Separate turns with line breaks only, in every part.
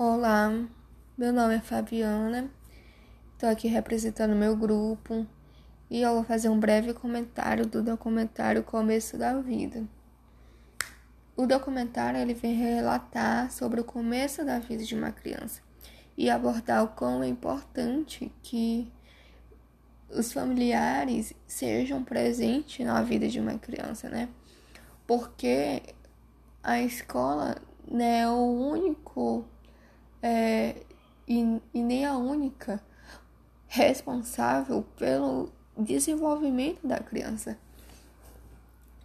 Olá, meu nome é Fabiana, estou aqui representando meu grupo e eu vou fazer um breve comentário do documentário Começo da Vida. O documentário ele vem relatar sobre o começo da vida de uma criança e abordar o quão é importante que os familiares sejam presentes na vida de uma criança, né? Porque a escola não é o único é, e, e nem a única responsável pelo desenvolvimento da criança.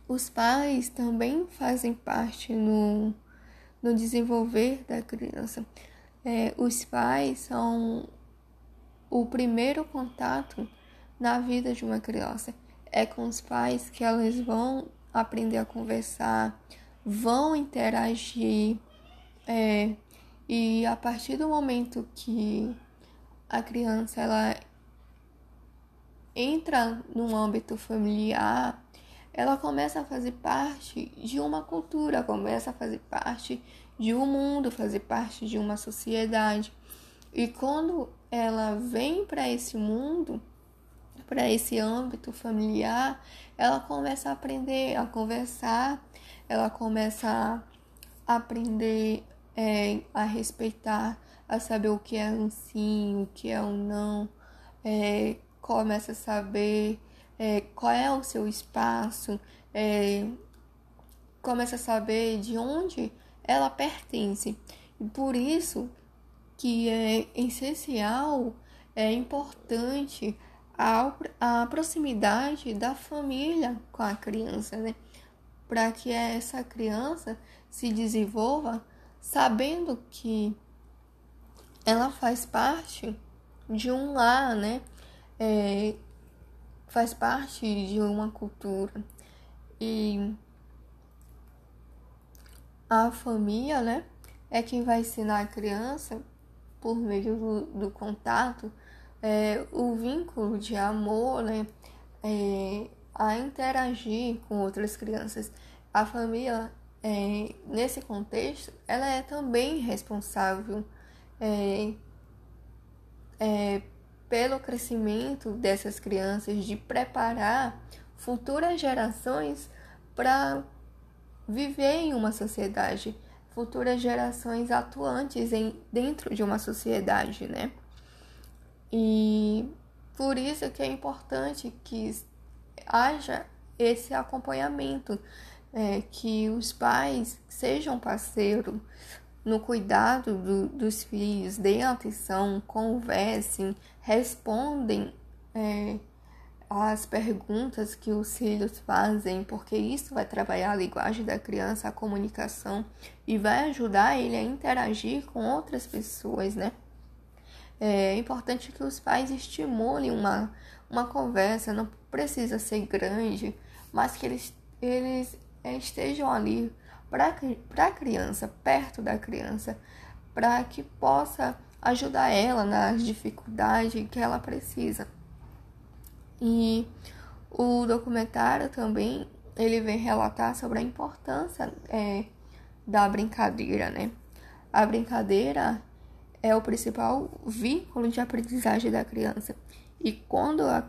Os pais também fazem parte no, no desenvolver da criança. É, os pais são o primeiro contato na vida de uma criança. É com os pais que elas vão aprender a conversar, vão interagir, é, e a partir do momento que a criança ela entra no âmbito familiar, ela começa a fazer parte de uma cultura, começa a fazer parte de um mundo, fazer parte de uma sociedade. E quando ela vem para esse mundo, para esse âmbito familiar, ela começa a aprender a conversar, ela começa a aprender é, a respeitar, a saber o que é um sim, o que é um não, é, começa a saber é, qual é o seu espaço, é, começa a saber de onde ela pertence. E por isso que é essencial, é importante a, a proximidade da família com a criança, né? Para que essa criança se desenvolva sabendo que ela faz parte de um lar, né? É, faz parte de uma cultura. E a família, né? É quem vai ensinar a criança, por meio do, do contato, é, o vínculo de amor, né? É, a interagir com outras crianças. A família é, nesse contexto, ela é também responsável é, é, pelo crescimento dessas crianças, de preparar futuras gerações para viver em uma sociedade, futuras gerações atuantes em, dentro de uma sociedade, né? E por isso que é importante que haja esse acompanhamento é, que os pais sejam parceiros no cuidado do, dos filhos, deem atenção, conversem, respondem é, as perguntas que os filhos fazem, porque isso vai trabalhar a linguagem da criança, a comunicação e vai ajudar ele a interagir com outras pessoas, né? É importante que os pais estimulem uma, uma conversa, não precisa ser grande, mas que eles, eles estejam ali para a criança, perto da criança, para que possa ajudar ela nas dificuldades que ela precisa. E o documentário também ele vem relatar sobre a importância é, da brincadeira, né? A brincadeira é o principal vínculo de aprendizagem da criança. E quando a,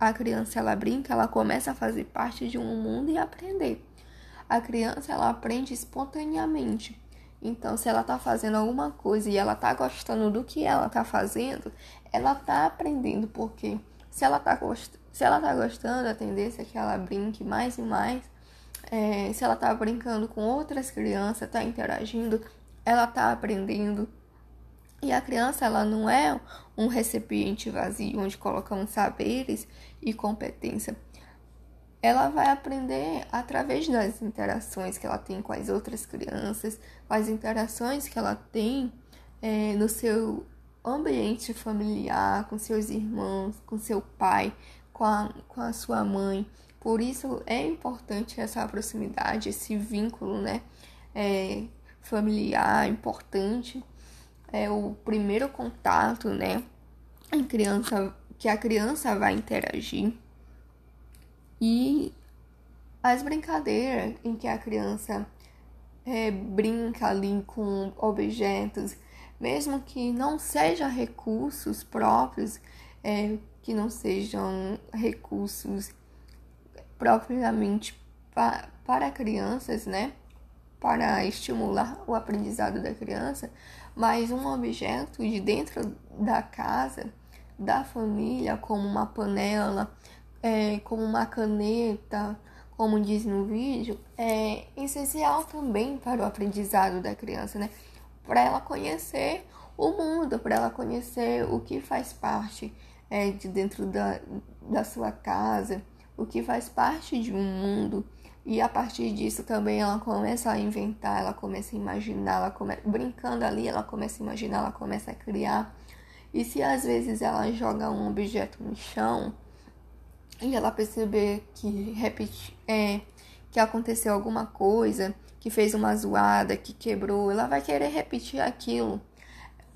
a criança ela brinca, ela começa a fazer parte de um mundo e aprender a criança ela aprende espontaneamente. Então, se ela está fazendo alguma coisa e ela está gostando do que ela está fazendo, ela está aprendendo, porque se ela está gost... se ela tá gostando, a tendência é que ela brinque mais e mais. É, se ela está brincando com outras crianças, está interagindo, ela está aprendendo. E a criança, ela não é um recipiente vazio onde colocamos saberes e competência ela vai aprender através das interações que ela tem com as outras crianças, com as interações que ela tem é, no seu ambiente familiar, com seus irmãos, com seu pai, com a, com a sua mãe. Por isso é importante essa proximidade, esse vínculo, né? É, familiar, importante. É o primeiro contato, né? A criança, que a criança vai interagir e as brincadeiras em que a criança é, brinca ali com objetos, mesmo que não sejam recursos próprios, é, que não sejam recursos propriamente pa para crianças, né? Para estimular o aprendizado da criança, mas um objeto de dentro da casa, da família, como uma panela, é, como uma caneta, como diz no vídeo, é essencial também para o aprendizado da criança, né? Para ela conhecer o mundo, para ela conhecer o que faz parte é, de dentro da, da sua casa, o que faz parte de um mundo. E a partir disso também ela começa a inventar, ela começa a imaginar, ela come... brincando ali, ela começa a imaginar, ela começa a criar. E se às vezes ela joga um objeto no chão, e ela perceber que repete, é, que aconteceu alguma coisa, que fez uma zoada, que quebrou, ela vai querer repetir aquilo,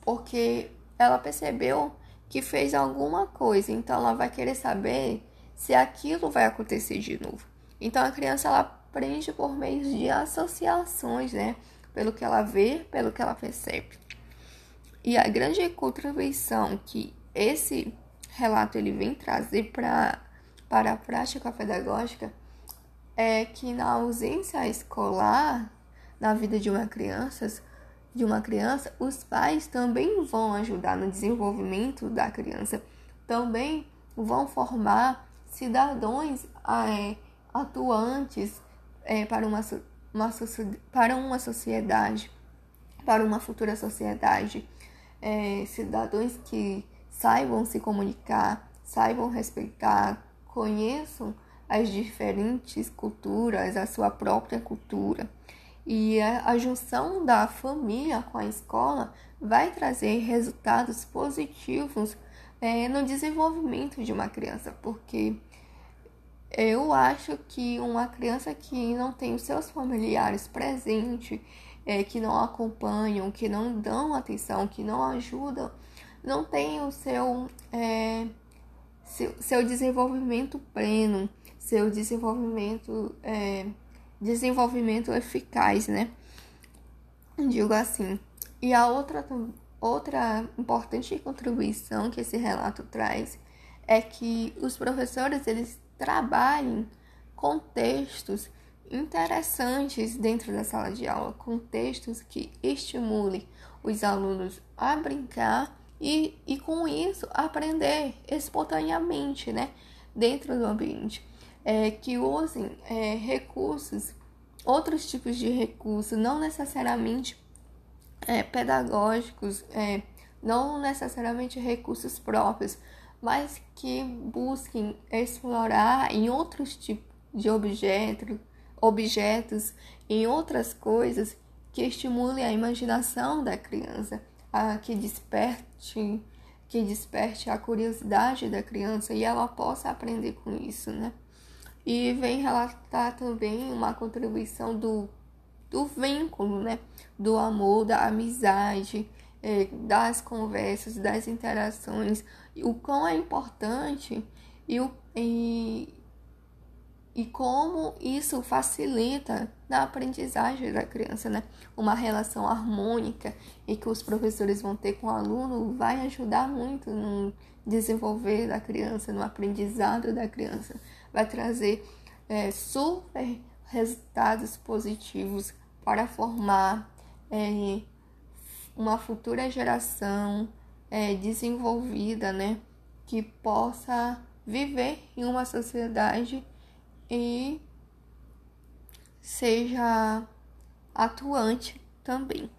porque ela percebeu que fez alguma coisa, então ela vai querer saber se aquilo vai acontecer de novo. Então a criança ela aprende por meio de associações, né? Pelo que ela vê, pelo que ela percebe. E a grande contribuição que esse relato ele vem trazer para para a prática pedagógica é que na ausência escolar na vida de uma criança, de uma criança, os pais também vão ajudar no desenvolvimento da criança, também vão formar cidadãos é, atuantes é, para, uma, uma, para uma sociedade, para uma futura sociedade, é, cidadãos que saibam se comunicar, saibam respeitar, conheçam as diferentes culturas, a sua própria cultura. E a, junção da família com a escola vai trazer resultados positivos é, no desenvolvimento de uma criança, porque eu acho que uma criança que não tem os seus familiares presentes, é, que não acompanham, que não dão atenção, que não ajudam, não tem o seu é, seu, seu desenvolvimento pleno, seu desenvolvimento, é, desenvolvimento eficaz, né? Digo assim. E a outra, outra importante contribuição que esse relato traz é que os professores eles trabalhem com textos interessantes dentro da sala de aula, com textos que estimulem os alunos a brincar e, e com isso aprender espontaneamente, né, dentro do ambiente. É, que usem é, recursos, outros tipos de recursos, não necessariamente é, pedagógicos, é, não necessariamente recursos próprios, mas que busquem explorar em outros tipos de objetos, objetos, em outras coisas que estimulem a imaginação da criança a, que desperte que desperte a curiosidade da criança e ela possa aprender com isso, né? E vem relatar também uma contribuição do, do vínculo, né? Do amor, da amizade, é, das conversas, das interações, o quão é importante e, o, e como isso facilita na aprendizagem da criança, né? Uma relação harmônica e que os professores vão ter com o aluno vai ajudar muito no desenvolver da criança, no aprendizado da criança, vai trazer é, super resultados positivos para formar é, uma futura geração é, desenvolvida, né? Que possa viver em uma sociedade e seja atuante também.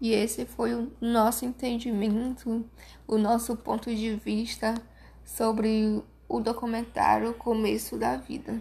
E esse foi o nosso entendimento, o nosso ponto de vista sobre o documentário Começo da Vida.